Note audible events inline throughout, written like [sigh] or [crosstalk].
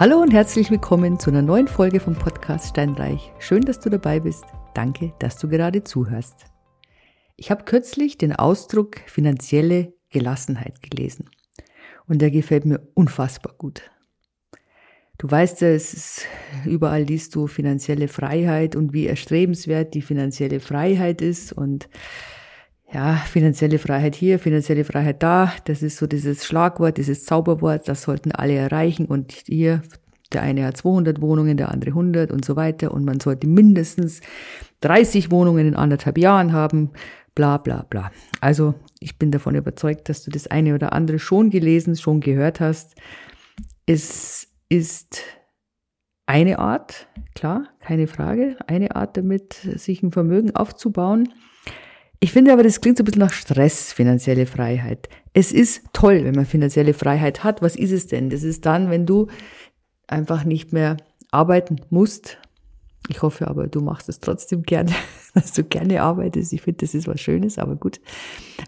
Hallo und herzlich willkommen zu einer neuen Folge vom Podcast Steinreich. Schön, dass du dabei bist. Danke, dass du gerade zuhörst. Ich habe kürzlich den Ausdruck finanzielle Gelassenheit gelesen und der gefällt mir unfassbar gut. Du weißt ja, es ist, überall liest du finanzielle Freiheit und wie erstrebenswert die finanzielle Freiheit ist und ja, finanzielle Freiheit hier, finanzielle Freiheit da, das ist so dieses Schlagwort, dieses Zauberwort, das sollten alle erreichen und hier, der eine hat 200 Wohnungen, der andere 100 und so weiter und man sollte mindestens 30 Wohnungen in anderthalb Jahren haben, bla bla bla. Also ich bin davon überzeugt, dass du das eine oder andere schon gelesen, schon gehört hast. Es ist eine Art, klar, keine Frage, eine Art damit, sich ein Vermögen aufzubauen. Ich finde aber, das klingt so ein bisschen nach Stress, finanzielle Freiheit. Es ist toll, wenn man finanzielle Freiheit hat. Was ist es denn? Das ist dann, wenn du einfach nicht mehr arbeiten musst. Ich hoffe aber, du machst es trotzdem gerne, [laughs] dass du gerne arbeitest. Ich finde, das ist was Schönes, aber gut.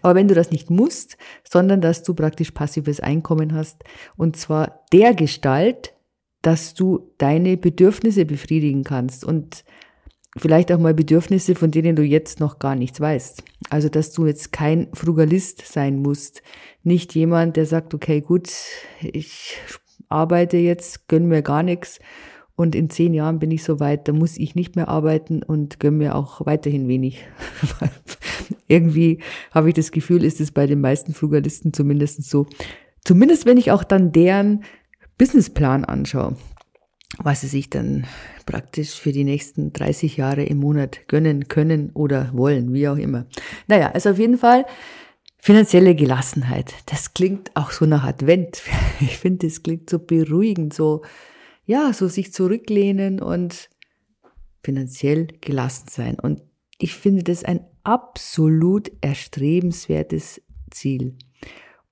Aber wenn du das nicht musst, sondern dass du praktisch passives Einkommen hast, und zwar der Gestalt, dass du deine Bedürfnisse befriedigen kannst. Und vielleicht auch mal Bedürfnisse, von denen du jetzt noch gar nichts weißt. Also, dass du jetzt kein Frugalist sein musst. Nicht jemand, der sagt, okay, gut, ich arbeite jetzt, gönn mir gar nichts und in zehn Jahren bin ich so weit, da muss ich nicht mehr arbeiten und gönn mir auch weiterhin wenig. [laughs] Irgendwie habe ich das Gefühl, ist es bei den meisten Frugalisten zumindest so. Zumindest wenn ich auch dann deren Businessplan anschaue was sie sich dann praktisch für die nächsten 30 Jahre im Monat gönnen können oder wollen, wie auch immer. Naja, also auf jeden Fall finanzielle Gelassenheit. Das klingt auch so nach Advent. [laughs] Ich finde, das klingt so beruhigend, so, ja, so sich zurücklehnen und finanziell gelassen sein. Und ich finde das ein absolut erstrebenswertes Ziel.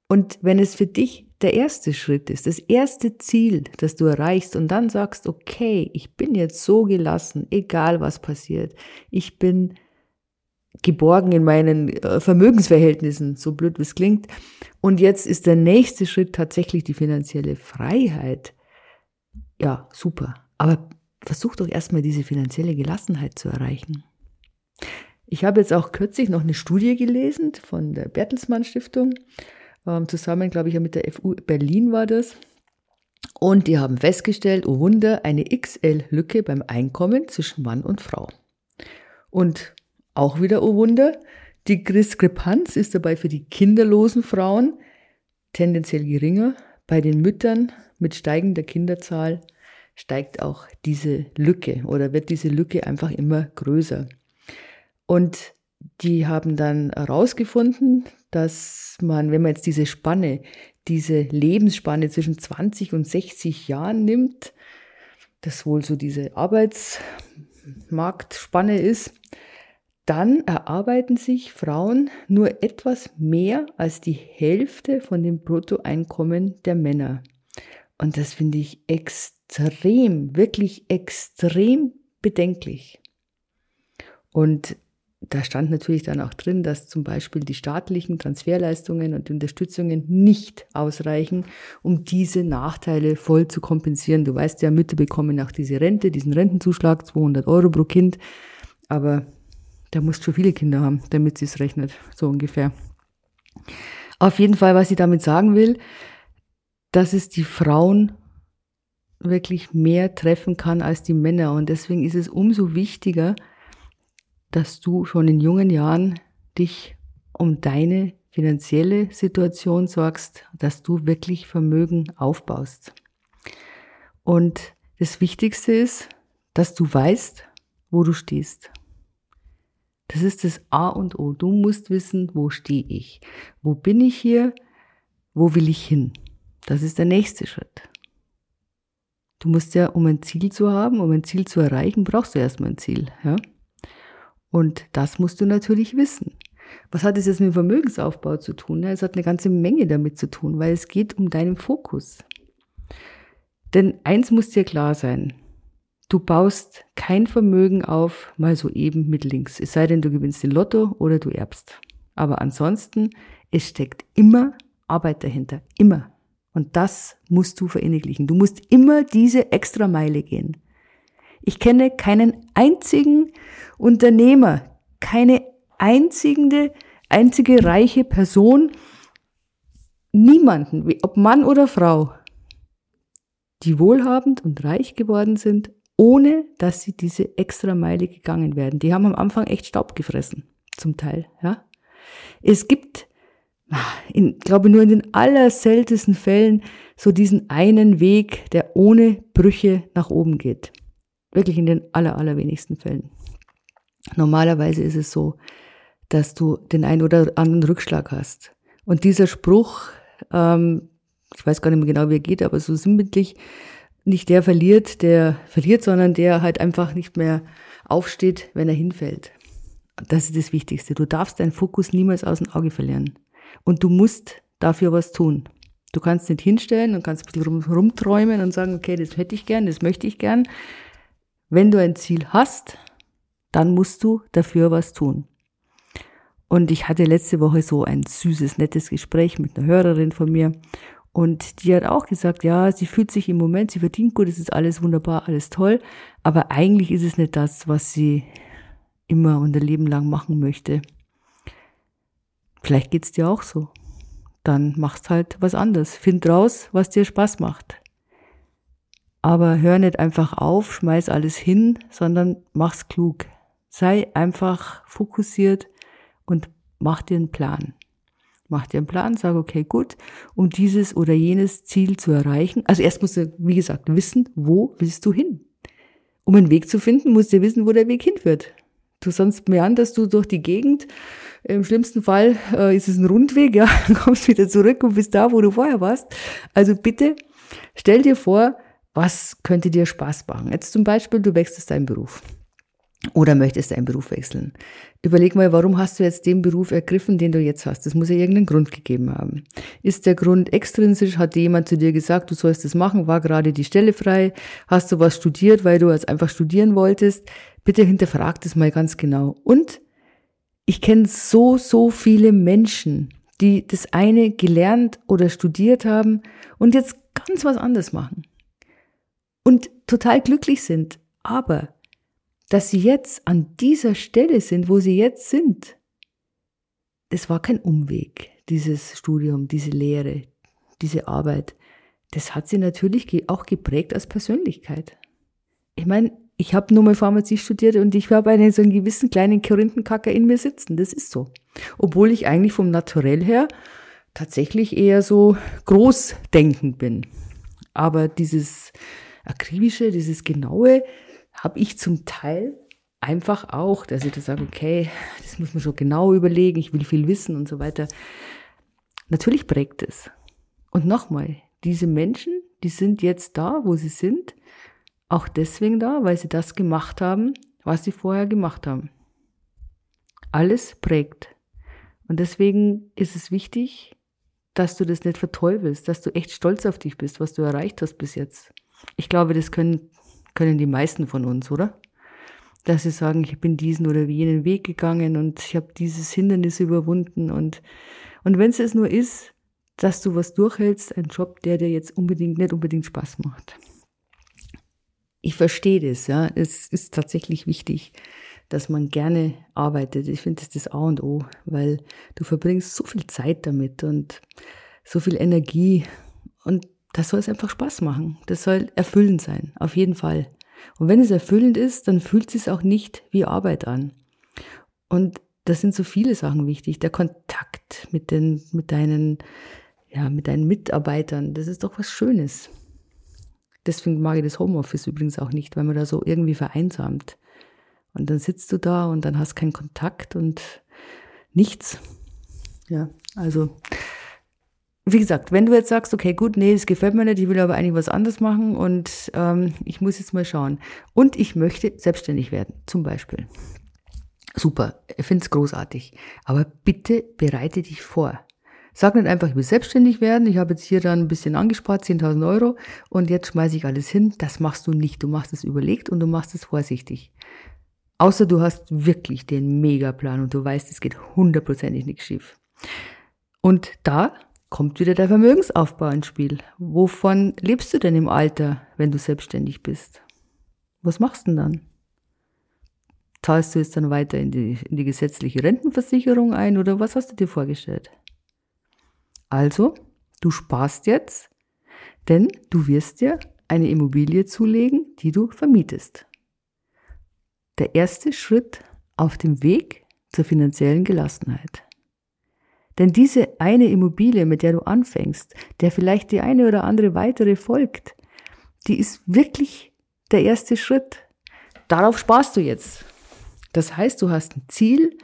Und wenn es für dich der erste Schritt ist, das erste Ziel, das du erreichst und dann sagst, okay, ich bin jetzt so gelassen, egal was passiert. Ich bin geborgen in meinen äh, Vermögensverhältnissen, so blöd wie es klingt. Und jetzt ist der nächste Schritt tatsächlich die finanzielle Freiheit. Ja, super. Aber versuch doch erstmal diese finanzielle Gelassenheit zu erreichen. Ich habe jetzt auch kürzlich noch eine Studie gelesen von der Bertelsmann Stiftung zusammen, glaube ich, mit der FU Berlin war das. Und die haben festgestellt, oh Wunder, eine XL-Lücke beim Einkommen zwischen Mann und Frau. Und auch wieder, oh Wunder, die Diskrepanz ist dabei für die kinderlosen Frauen tendenziell geringer. Bei den Müttern mit steigender Kinderzahl steigt auch diese Lücke oder wird diese Lücke einfach immer größer. Und die haben dann herausgefunden, dass man, wenn man jetzt diese Spanne, diese Lebensspanne zwischen 20 und 60 Jahren nimmt, das wohl so diese Arbeitsmarktspanne ist, dann erarbeiten sich Frauen nur etwas mehr als die Hälfte von dem Bruttoeinkommen der Männer. Und das finde ich extrem, wirklich extrem bedenklich. Und da stand natürlich dann auch drin, dass zum Beispiel die staatlichen Transferleistungen und Unterstützungen nicht ausreichen, um diese Nachteile voll zu kompensieren. Du weißt ja, Mütter bekommen auch diese Rente, diesen Rentenzuschlag, 200 Euro pro Kind, aber da musst du viele Kinder haben, damit sie es rechnet, so ungefähr. Auf jeden Fall, was ich damit sagen will, dass es die Frauen wirklich mehr treffen kann als die Männer. Und deswegen ist es umso wichtiger, dass du schon in jungen Jahren dich um deine finanzielle Situation sorgst, dass du wirklich Vermögen aufbaust. Und das Wichtigste ist, dass du weißt, wo du stehst. Das ist das A und O. Du musst wissen, wo stehe ich? Wo bin ich hier? Wo will ich hin? Das ist der nächste Schritt. Du musst ja, um ein Ziel zu haben, um ein Ziel zu erreichen, brauchst du erstmal ein Ziel. Ja? Und das musst du natürlich wissen. Was hat es jetzt mit Vermögensaufbau zu tun? Es hat eine ganze Menge damit zu tun, weil es geht um deinen Fokus. Denn eins muss dir klar sein. Du baust kein Vermögen auf, mal so eben mit links. Es sei denn, du gewinnst den Lotto oder du erbst. Aber ansonsten, es steckt immer Arbeit dahinter. Immer. Und das musst du verinnerlichen. Du musst immer diese extra Meile gehen. Ich kenne keinen einzigen Unternehmer, keine einzige, einzige reiche Person, niemanden, ob Mann oder Frau, die wohlhabend und reich geworden sind, ohne dass sie diese extra Meile gegangen werden. Die haben am Anfang echt Staub gefressen, zum Teil, ja. Es gibt, ich glaube nur in den allerseltensten Fällen so diesen einen Weg, der ohne Brüche nach oben geht. Wirklich in den aller, allerwenigsten Fällen. Normalerweise ist es so, dass du den einen oder anderen Rückschlag hast. Und dieser Spruch, ähm, ich weiß gar nicht mehr genau, wie er geht, aber so sinnbildlich, nicht der verliert, der verliert, sondern der halt einfach nicht mehr aufsteht, wenn er hinfällt. Das ist das Wichtigste. Du darfst deinen Fokus niemals aus dem Auge verlieren. Und du musst dafür was tun. Du kannst nicht hinstellen und kannst ein bisschen rum, rumträumen und sagen, okay, das hätte ich gern, das möchte ich gern. Wenn du ein Ziel hast, dann musst du dafür was tun. Und ich hatte letzte Woche so ein süßes, nettes Gespräch mit einer Hörerin von mir. Und die hat auch gesagt, ja, sie fühlt sich im Moment, sie verdient gut, es ist alles wunderbar, alles toll. Aber eigentlich ist es nicht das, was sie immer und ein Leben lang machen möchte. Vielleicht geht's dir auch so. Dann machst halt was anderes. Find raus, was dir Spaß macht. Aber hör nicht einfach auf, schmeiß alles hin, sondern mach's klug. Sei einfach fokussiert und mach dir einen Plan. Mach dir einen Plan, sag, okay, gut, um dieses oder jenes Ziel zu erreichen. Also erst musst du, wie gesagt, wissen, wo willst du hin? Um einen Weg zu finden, musst du wissen, wo der Weg hinführt. Du sonst meanderst du durch die Gegend. Im schlimmsten Fall äh, ist es ein Rundweg, ja, dann [laughs] kommst wieder zurück und bist da, wo du vorher warst. Also bitte stell dir vor, was könnte dir Spaß machen? Jetzt zum Beispiel, du wechselst deinen Beruf oder möchtest deinen Beruf wechseln. Überleg mal, warum hast du jetzt den Beruf ergriffen, den du jetzt hast? Das muss ja irgendeinen Grund gegeben haben. Ist der Grund extrinsisch? Hat jemand zu dir gesagt, du sollst das machen? War gerade die Stelle frei? Hast du was studiert, weil du jetzt einfach studieren wolltest? Bitte hinterfrag das mal ganz genau. Und ich kenne so, so viele Menschen, die das eine gelernt oder studiert haben und jetzt ganz was anderes machen und total glücklich sind. Aber dass sie jetzt an dieser Stelle sind, wo sie jetzt sind, das war kein Umweg, dieses Studium, diese Lehre, diese Arbeit. Das hat sie natürlich auch geprägt als Persönlichkeit. Ich meine, ich habe nur mal Pharmazie studiert und ich habe einen so einen gewissen kleinen Korinthenkacker in mir sitzen. Das ist so. Obwohl ich eigentlich vom Naturell her tatsächlich eher so großdenkend bin. Aber dieses akribische, dieses genaue habe ich zum Teil einfach auch, dass ich da sage, okay, das muss man schon genau überlegen, ich will viel wissen und so weiter. Natürlich prägt es. Und nochmal, diese Menschen, die sind jetzt da, wo sie sind, auch deswegen da, weil sie das gemacht haben, was sie vorher gemacht haben. Alles prägt. Und deswegen ist es wichtig, dass du das nicht verteufelst, dass du echt stolz auf dich bist, was du erreicht hast bis jetzt. Ich glaube, das können, können die meisten von uns, oder? Dass sie sagen, ich bin diesen oder jenen Weg gegangen und ich habe dieses Hindernis überwunden und, und wenn es nur ist, dass du was durchhältst, ein Job, der dir jetzt unbedingt, nicht unbedingt Spaß macht. Ich verstehe das, ja. Es ist tatsächlich wichtig, dass man gerne arbeitet. Ich finde das das A und O, weil du verbringst so viel Zeit damit und so viel Energie und das soll es einfach Spaß machen. Das soll erfüllend sein, auf jeden Fall. Und wenn es erfüllend ist, dann fühlt es sich auch nicht wie Arbeit an. Und das sind so viele Sachen wichtig. Der Kontakt mit den, mit deinen, ja, mit deinen Mitarbeitern, das ist doch was Schönes. Deswegen mag ich das Homeoffice übrigens auch nicht, weil man da so irgendwie vereinsamt. Und dann sitzt du da und dann hast keinen Kontakt und nichts. Ja, also wie gesagt, wenn du jetzt sagst, okay, gut, nee, das gefällt mir nicht, ich will aber eigentlich was anderes machen und ähm, ich muss jetzt mal schauen. Und ich möchte selbstständig werden, zum Beispiel. Super, ich finde es großartig. Aber bitte bereite dich vor. Sag nicht einfach, ich will selbstständig werden, ich habe jetzt hier dann ein bisschen angespart, 10.000 Euro und jetzt schmeiße ich alles hin. Das machst du nicht. Du machst es überlegt und du machst es vorsichtig. Außer du hast wirklich den Megaplan und du weißt, es geht hundertprozentig nichts schief. Und da kommt wieder der Vermögensaufbau ins Spiel. Wovon lebst du denn im Alter, wenn du selbstständig bist? Was machst du denn dann? Zahlst du jetzt dann weiter in die, in die gesetzliche Rentenversicherung ein oder was hast du dir vorgestellt? Also, du sparst jetzt, denn du wirst dir eine Immobilie zulegen, die du vermietest. Der erste Schritt auf dem Weg zur finanziellen Gelassenheit. Denn diese eine Immobilie, mit der du anfängst, der vielleicht die eine oder andere weitere folgt, die ist wirklich der erste Schritt. Darauf sparst du jetzt. Das heißt, du hast ein Ziel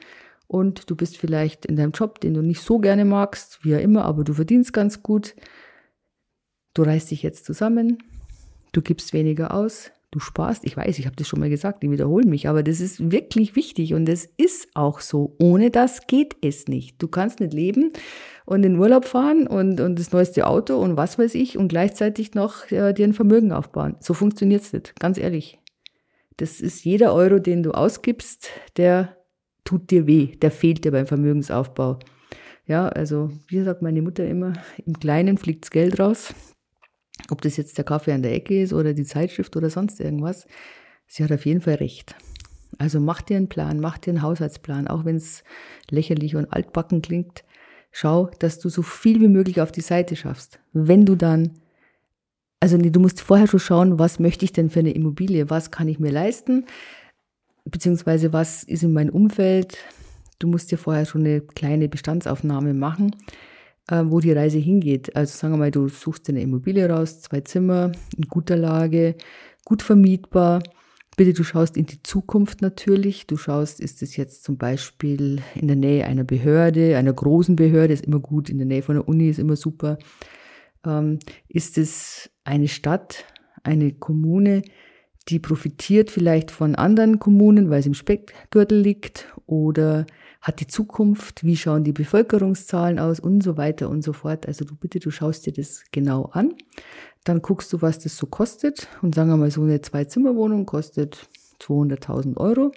und du bist vielleicht in deinem Job, den du nicht so gerne magst, wie ja immer, aber du verdienst ganz gut. Du reißt dich jetzt zusammen, du gibst weniger aus, du sparst. Ich weiß, ich habe das schon mal gesagt, ich wiederhole mich, aber das ist wirklich wichtig und es ist auch so. Ohne das geht es nicht. Du kannst nicht leben und in Urlaub fahren und, und das neueste Auto und was weiß ich und gleichzeitig noch äh, dir ein Vermögen aufbauen. So funktioniert es nicht, ganz ehrlich. Das ist jeder Euro, den du ausgibst, der tut dir weh, der fehlt dir beim Vermögensaufbau. Ja, also wie sagt meine Mutter immer, im Kleinen fliegt's Geld raus. Ob das jetzt der Kaffee an der Ecke ist oder die Zeitschrift oder sonst irgendwas, sie hat auf jeden Fall recht. Also mach dir einen Plan, mach dir einen Haushaltsplan, auch wenn es lächerlich und altbacken klingt. Schau, dass du so viel wie möglich auf die Seite schaffst. Wenn du dann, also du musst vorher schon schauen, was möchte ich denn für eine Immobilie, was kann ich mir leisten, beziehungsweise was ist in meinem Umfeld. Du musst dir vorher schon eine kleine Bestandsaufnahme machen äh, wo die Reise hingeht. Also sagen wir mal, du suchst dir eine Immobilie raus, zwei Zimmer, in guter Lage, gut vermietbar. Bitte, du schaust in die Zukunft natürlich. Du schaust, ist es jetzt zum Beispiel in der Nähe einer Behörde, einer großen Behörde, ist immer gut, in der Nähe von der Uni ist immer super. Ähm, ist es eine Stadt, eine Kommune, die profitiert vielleicht von anderen Kommunen, weil es im Speckgürtel liegt oder hat die Zukunft, wie schauen die Bevölkerungszahlen aus und so weiter und so fort. Also du bitte, du schaust dir das genau an. Dann guckst du, was das so kostet. Und sagen wir mal, so eine Zwei-Zimmer-Wohnung kostet 200.000 Euro.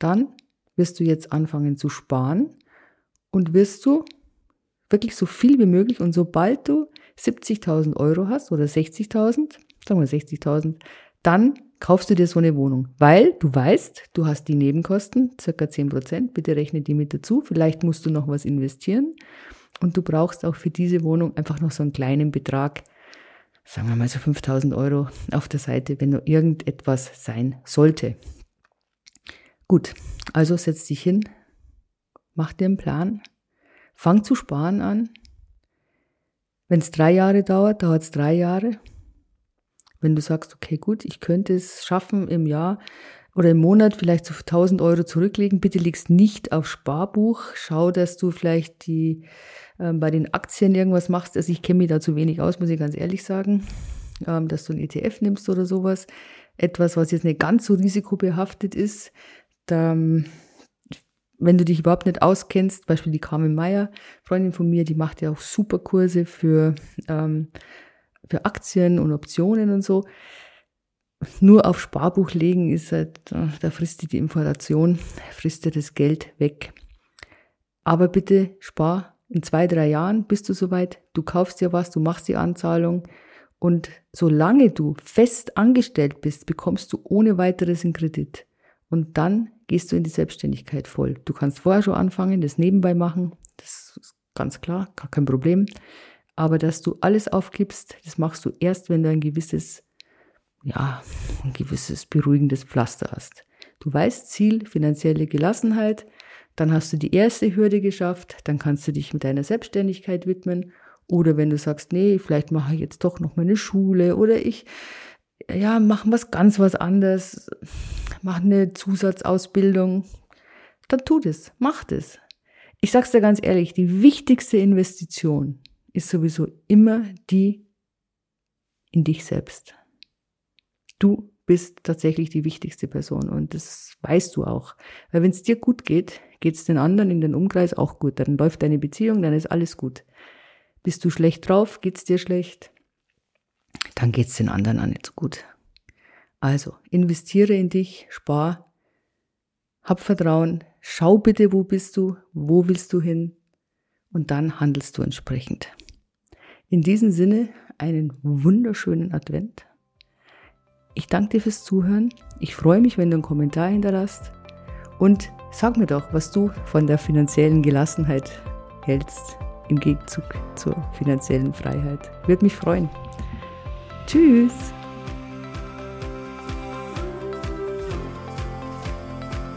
Dann wirst du jetzt anfangen zu sparen und wirst du wirklich so viel wie möglich und sobald du 70.000 Euro hast oder 60.000, sagen wir 60.000, dann kaufst du dir so eine Wohnung, weil du weißt, du hast die Nebenkosten, circa 10 Prozent, bitte rechne die mit dazu, vielleicht musst du noch was investieren und du brauchst auch für diese Wohnung einfach noch so einen kleinen Betrag, sagen wir mal so 5000 Euro auf der Seite, wenn nur irgendetwas sein sollte. Gut, also setz dich hin, mach dir einen Plan, fang zu sparen an. Wenn es drei Jahre dauert, dauert es drei Jahre. Wenn du sagst, okay, gut, ich könnte es schaffen im Jahr oder im Monat vielleicht so 1000 Euro zurücklegen, bitte legst nicht auf Sparbuch. Schau, dass du vielleicht die ähm, bei den Aktien irgendwas machst. Also ich kenne mich da zu wenig aus, muss ich ganz ehrlich sagen, ähm, dass du ein ETF nimmst oder sowas. Etwas, was jetzt nicht ganz so risikobehaftet ist. Da, wenn du dich überhaupt nicht auskennst, Beispiel die Carmen Meyer, Freundin von mir, die macht ja auch super Kurse für ähm, für Aktien und Optionen und so. Nur auf Sparbuch legen ist halt, da frisst die Inflation, frisst dir das Geld weg. Aber bitte spar in zwei, drei Jahren bist du soweit, du kaufst dir was, du machst die Anzahlung und solange du fest angestellt bist, bekommst du ohne weiteres einen Kredit. Und dann gehst du in die Selbstständigkeit voll. Du kannst vorher schon anfangen, das nebenbei machen, das ist ganz klar, gar kein Problem. Aber dass du alles aufgibst, das machst du erst, wenn du ein gewisses, ja, ein gewisses beruhigendes Pflaster hast. Du weißt Ziel, finanzielle Gelassenheit, dann hast du die erste Hürde geschafft, dann kannst du dich mit deiner Selbstständigkeit widmen. Oder wenn du sagst, nee, vielleicht mache ich jetzt doch noch meine Schule oder ich, ja, mache was ganz was anderes, mache eine Zusatzausbildung, dann tu das, mach das. Ich sag's dir ganz ehrlich, die wichtigste Investition ist sowieso immer die in dich selbst. Du bist tatsächlich die wichtigste Person und das weißt du auch. Weil wenn es dir gut geht, geht es den anderen in den Umkreis auch gut. Dann läuft deine Beziehung, dann ist alles gut. Bist du schlecht drauf, geht es dir schlecht, dann geht es den anderen auch nicht so gut. Also investiere in dich, spar, hab Vertrauen, schau bitte, wo bist du, wo willst du hin und dann handelst du entsprechend. In diesem Sinne einen wunderschönen Advent. Ich danke dir fürs Zuhören. Ich freue mich, wenn du einen Kommentar hinterlässt. Und sag mir doch, was du von der finanziellen Gelassenheit hältst im Gegenzug zur finanziellen Freiheit. Würde mich freuen. Tschüss!